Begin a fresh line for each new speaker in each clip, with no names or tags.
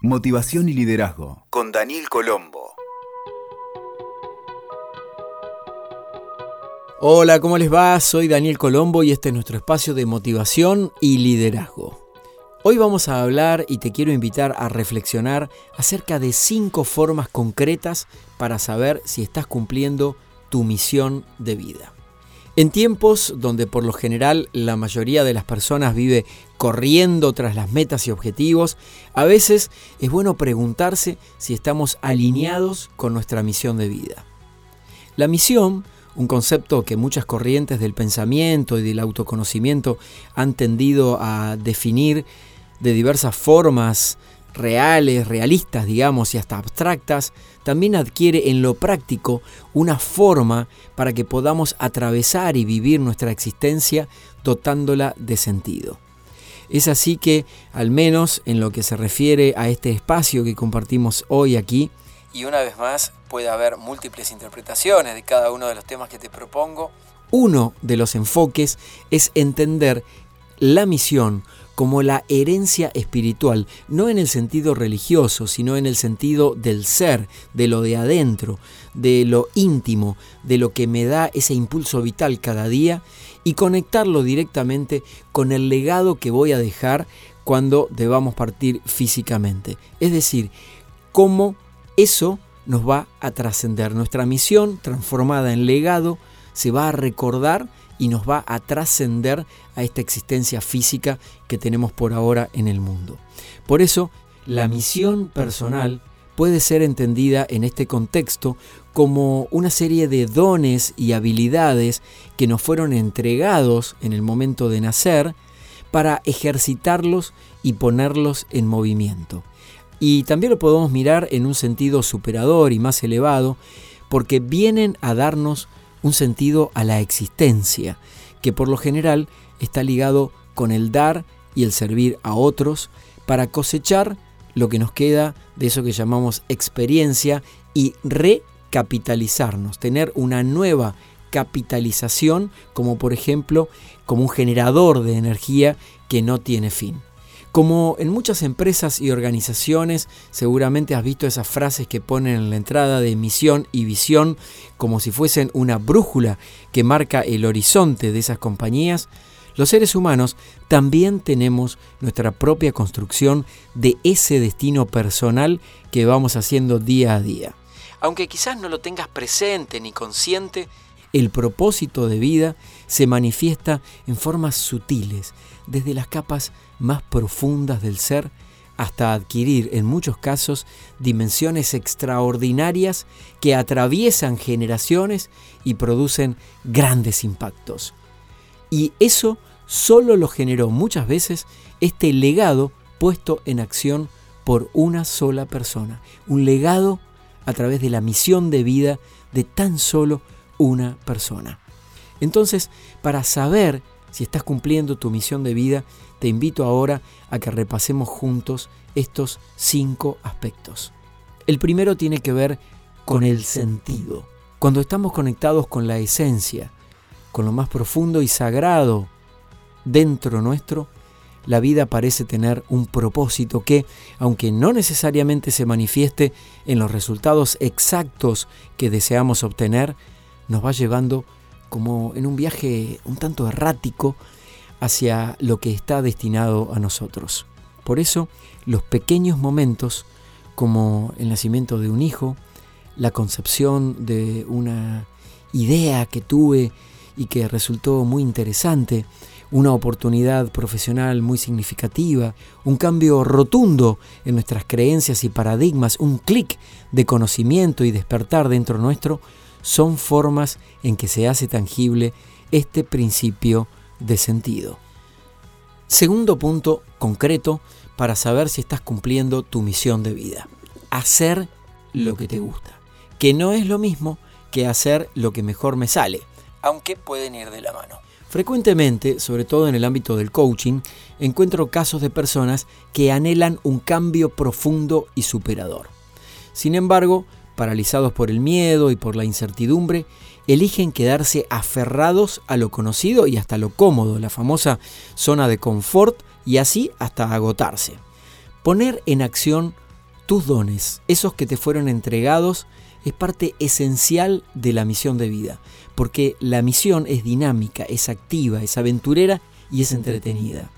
Motivación y liderazgo con Daniel Colombo.
Hola, ¿cómo les va? Soy Daniel Colombo y este es nuestro espacio de motivación y liderazgo. Hoy vamos a hablar y te quiero invitar a reflexionar acerca de cinco formas concretas para saber si estás cumpliendo tu misión de vida. En tiempos donde por lo general la mayoría de las personas vive corriendo tras las metas y objetivos, a veces es bueno preguntarse si estamos alineados con nuestra misión de vida. La misión, un concepto que muchas corrientes del pensamiento y del autoconocimiento han tendido a definir de diversas formas reales, realistas, digamos, y hasta abstractas, también adquiere en lo práctico una forma para que podamos atravesar y vivir nuestra existencia dotándola de sentido. Es así que, al menos en lo que se refiere a este espacio que compartimos hoy aquí, y una vez más puede haber múltiples interpretaciones de cada uno de los temas que te propongo, uno de los enfoques es entender la misión como la herencia espiritual, no en el sentido religioso, sino en el sentido del ser, de lo de adentro, de lo íntimo, de lo que me da ese impulso vital cada día y conectarlo directamente con el legado que voy a dejar cuando debamos partir físicamente. Es decir, cómo eso nos va a trascender. Nuestra misión transformada en legado se va a recordar y nos va a trascender a esta existencia física que tenemos por ahora en el mundo. Por eso, la misión personal puede ser entendida en este contexto como una serie de dones y habilidades que nos fueron entregados en el momento de nacer para ejercitarlos y ponerlos en movimiento. Y también lo podemos mirar en un sentido superador y más elevado, porque vienen a darnos un sentido a la existencia, que por lo general está ligado con el dar y el servir a otros para cosechar lo que nos queda de eso que llamamos experiencia y recapitalizarnos, tener una nueva capitalización como por ejemplo como un generador de energía que no tiene fin. Como en muchas empresas y organizaciones, seguramente has visto esas frases que ponen en la entrada de misión y visión como si fuesen una brújula que marca el horizonte de esas compañías. Los seres humanos también tenemos nuestra propia construcción de ese destino personal que vamos haciendo día a día. Aunque quizás no lo tengas presente ni consciente, el propósito de vida se manifiesta en formas sutiles, desde las capas más profundas del ser hasta adquirir en muchos casos dimensiones extraordinarias que atraviesan generaciones y producen grandes impactos. Y eso solo lo generó muchas veces este legado puesto en acción por una sola persona, un legado a través de la misión de vida de tan solo una persona. Entonces, para saber si estás cumpliendo tu misión de vida, te invito ahora a que repasemos juntos estos cinco aspectos. El primero tiene que ver con el sentido. Cuando estamos conectados con la esencia, con lo más profundo y sagrado dentro nuestro, la vida parece tener un propósito que, aunque no necesariamente se manifieste en los resultados exactos que deseamos obtener, nos va llevando como en un viaje un tanto errático hacia lo que está destinado a nosotros. Por eso, los pequeños momentos, como el nacimiento de un hijo, la concepción de una idea que tuve y que resultó muy interesante, una oportunidad profesional muy significativa, un cambio rotundo en nuestras creencias y paradigmas, un clic de conocimiento y despertar dentro nuestro, son formas en que se hace tangible este principio de sentido. Segundo punto concreto para saber si estás cumpliendo tu misión de vida. Hacer lo que te gusta, que no es lo mismo que hacer lo que mejor me sale, aunque pueden ir de la mano. Frecuentemente, sobre todo en el ámbito del coaching, encuentro casos de personas que anhelan un cambio profundo y superador. Sin embargo, paralizados por el miedo y por la incertidumbre, eligen quedarse aferrados a lo conocido y hasta lo cómodo, la famosa zona de confort, y así hasta agotarse. Poner en acción tus dones, esos que te fueron entregados, es parte esencial de la misión de vida, porque la misión es dinámica, es activa, es aventurera y es entretenida.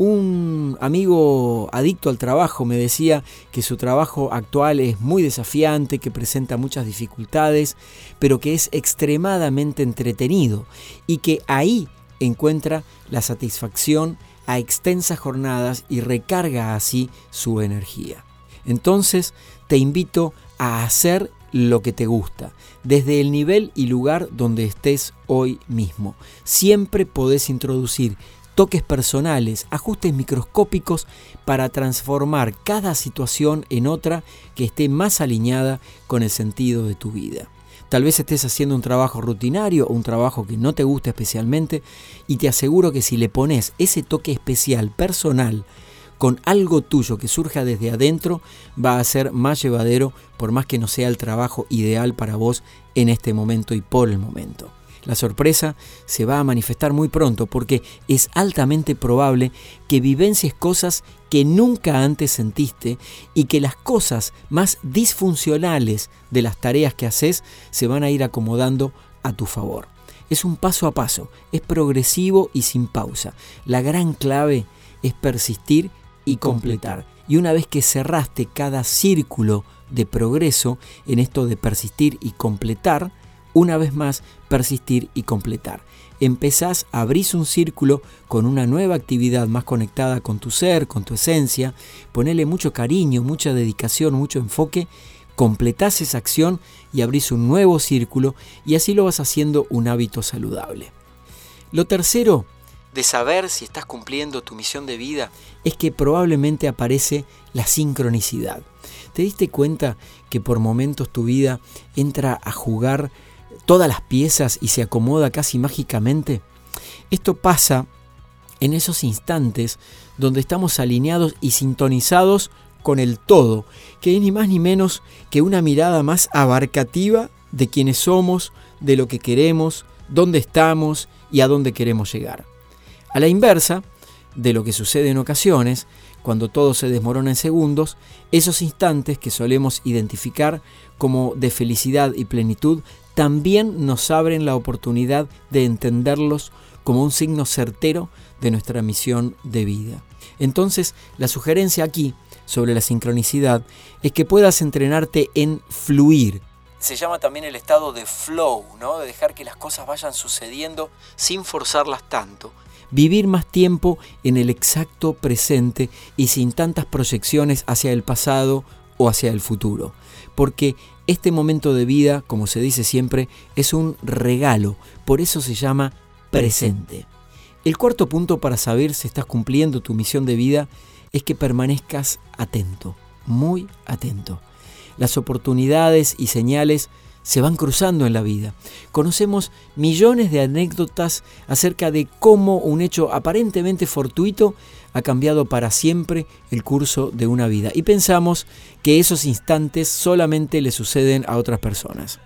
Un amigo adicto al trabajo me decía que su trabajo actual es muy desafiante, que presenta muchas dificultades, pero que es extremadamente entretenido y que ahí encuentra la satisfacción a extensas jornadas y recarga así su energía. Entonces te invito a hacer lo que te gusta, desde el nivel y lugar donde estés hoy mismo. Siempre podés introducir toques personales, ajustes microscópicos para transformar cada situación en otra que esté más alineada con el sentido de tu vida. Tal vez estés haciendo un trabajo rutinario o un trabajo que no te gusta especialmente y te aseguro que si le pones ese toque especial, personal, con algo tuyo que surja desde adentro, va a ser más llevadero por más que no sea el trabajo ideal para vos en este momento y por el momento. La sorpresa se va a manifestar muy pronto porque es altamente probable que vivencies cosas que nunca antes sentiste y que las cosas más disfuncionales de las tareas que haces se van a ir acomodando a tu favor. Es un paso a paso, es progresivo y sin pausa. La gran clave es persistir y completar. Y una vez que cerraste cada círculo de progreso en esto de persistir y completar, una vez más persistir y completar. Empezás, abrís un círculo con una nueva actividad más conectada con tu ser, con tu esencia, ponele mucho cariño, mucha dedicación, mucho enfoque, completás esa acción y abrís un nuevo círculo y así lo vas haciendo un hábito saludable. Lo tercero de saber si estás cumpliendo tu misión de vida es que probablemente aparece la sincronicidad. ¿Te diste cuenta que por momentos tu vida entra a jugar todas las piezas y se acomoda casi mágicamente? Esto pasa en esos instantes donde estamos alineados y sintonizados con el todo, que es ni más ni menos que una mirada más abarcativa de quienes somos, de lo que queremos, dónde estamos y a dónde queremos llegar. A la inversa de lo que sucede en ocasiones, cuando todo se desmorona en segundos, esos instantes que solemos identificar como de felicidad y plenitud también nos abren la oportunidad de entenderlos como un signo certero de nuestra misión de vida. Entonces, la sugerencia aquí sobre la sincronicidad es que puedas entrenarte en fluir. Se llama también el estado de flow, ¿no? De dejar que las cosas vayan sucediendo sin forzarlas tanto vivir más tiempo en el exacto presente y sin tantas proyecciones hacia el pasado o hacia el futuro. Porque este momento de vida, como se dice siempre, es un regalo, por eso se llama presente. El cuarto punto para saber si estás cumpliendo tu misión de vida es que permanezcas atento, muy atento. Las oportunidades y señales se van cruzando en la vida. Conocemos millones de anécdotas acerca de cómo un hecho aparentemente fortuito ha cambiado para siempre el curso de una vida y pensamos que esos instantes solamente le suceden a otras personas.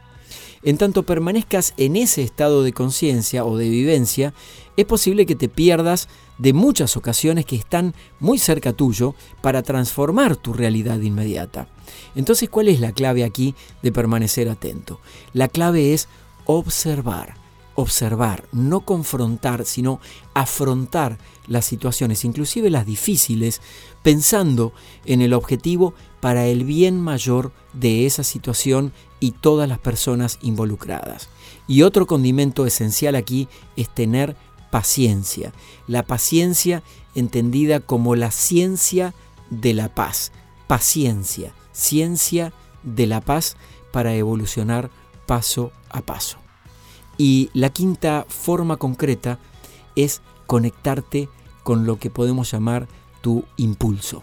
En tanto permanezcas en ese estado de conciencia o de vivencia, es posible que te pierdas de muchas ocasiones que están muy cerca tuyo para transformar tu realidad inmediata. Entonces, ¿cuál es la clave aquí de permanecer atento? La clave es observar, observar, no confrontar, sino afrontar las situaciones, inclusive las difíciles, pensando en el objetivo para el bien mayor de esa situación y todas las personas involucradas. Y otro condimento esencial aquí es tener paciencia. La paciencia entendida como la ciencia de la paz. Paciencia ciencia de la paz para evolucionar paso a paso. Y la quinta forma concreta es conectarte con lo que podemos llamar tu impulso.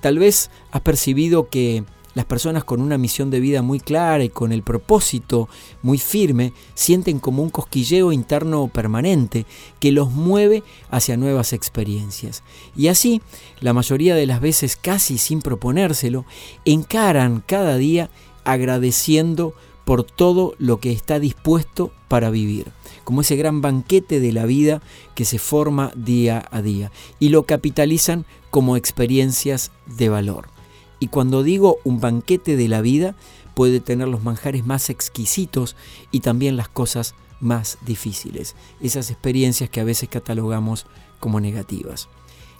Tal vez has percibido que las personas con una misión de vida muy clara y con el propósito muy firme sienten como un cosquilleo interno permanente que los mueve hacia nuevas experiencias. Y así, la mayoría de las veces casi sin proponérselo, encaran cada día agradeciendo por todo lo que está dispuesto para vivir, como ese gran banquete de la vida que se forma día a día, y lo capitalizan como experiencias de valor. Y cuando digo un banquete de la vida, puede tener los manjares más exquisitos y también las cosas más difíciles, esas experiencias que a veces catalogamos como negativas.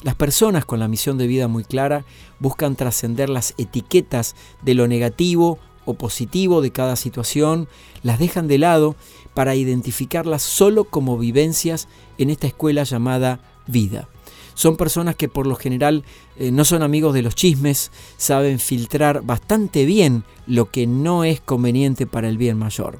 Las personas con la misión de vida muy clara buscan trascender las etiquetas de lo negativo o positivo de cada situación, las dejan de lado para identificarlas solo como vivencias en esta escuela llamada vida. Son personas que por lo general eh, no son amigos de los chismes, saben filtrar bastante bien lo que no es conveniente para el bien mayor.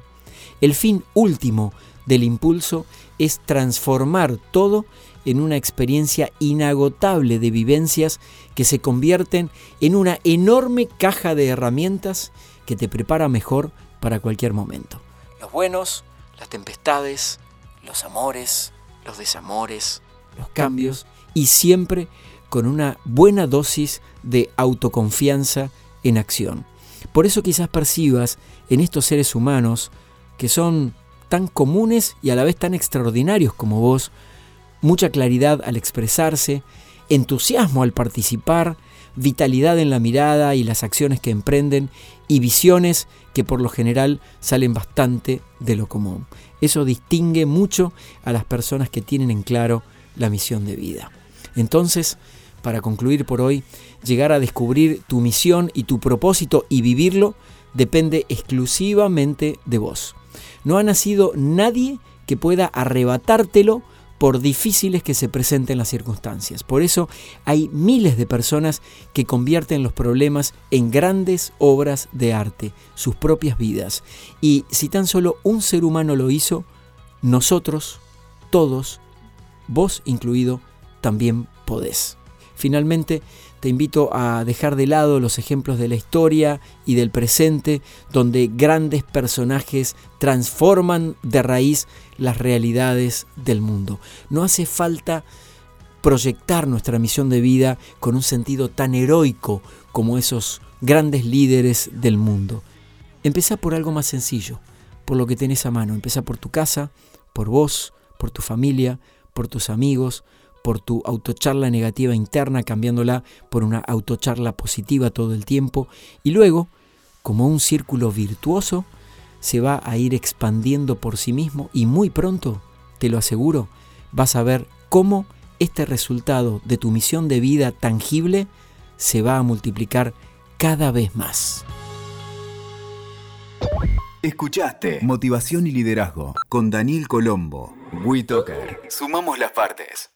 El fin último del impulso es transformar todo en una experiencia inagotable de vivencias que se convierten en una enorme caja de herramientas que te prepara mejor para cualquier momento. Los buenos, las tempestades, los amores, los desamores, los cambios y siempre con una buena dosis de autoconfianza en acción. Por eso quizás percibas en estos seres humanos que son tan comunes y a la vez tan extraordinarios como vos, mucha claridad al expresarse, entusiasmo al participar, vitalidad en la mirada y las acciones que emprenden y visiones que por lo general salen bastante de lo común. Eso distingue mucho a las personas que tienen en claro la misión de vida. Entonces, para concluir por hoy, llegar a descubrir tu misión y tu propósito y vivirlo depende exclusivamente de vos. No ha nacido nadie que pueda arrebatártelo por difíciles que se presenten las circunstancias. Por eso hay miles de personas que convierten los problemas en grandes obras de arte, sus propias vidas. Y si tan solo un ser humano lo hizo, nosotros, todos, vos incluido, también podés. Finalmente, te invito a dejar de lado los ejemplos de la historia y del presente, donde grandes personajes transforman de raíz las realidades del mundo. No hace falta proyectar nuestra misión de vida con un sentido tan heroico como esos grandes líderes del mundo. Empezá por algo más sencillo, por lo que tenés a mano. Empezá por tu casa, por vos, por tu familia, por tus amigos, por tu autocharla negativa interna, cambiándola por una autocharla positiva todo el tiempo. Y luego, como un círculo virtuoso, se va a ir expandiendo por sí mismo y muy pronto, te lo aseguro, vas a ver cómo este resultado de tu misión de vida tangible se va a multiplicar cada vez más.
Escuchaste Motivación y Liderazgo con Daniel Colombo. WeToker. Sumamos las partes.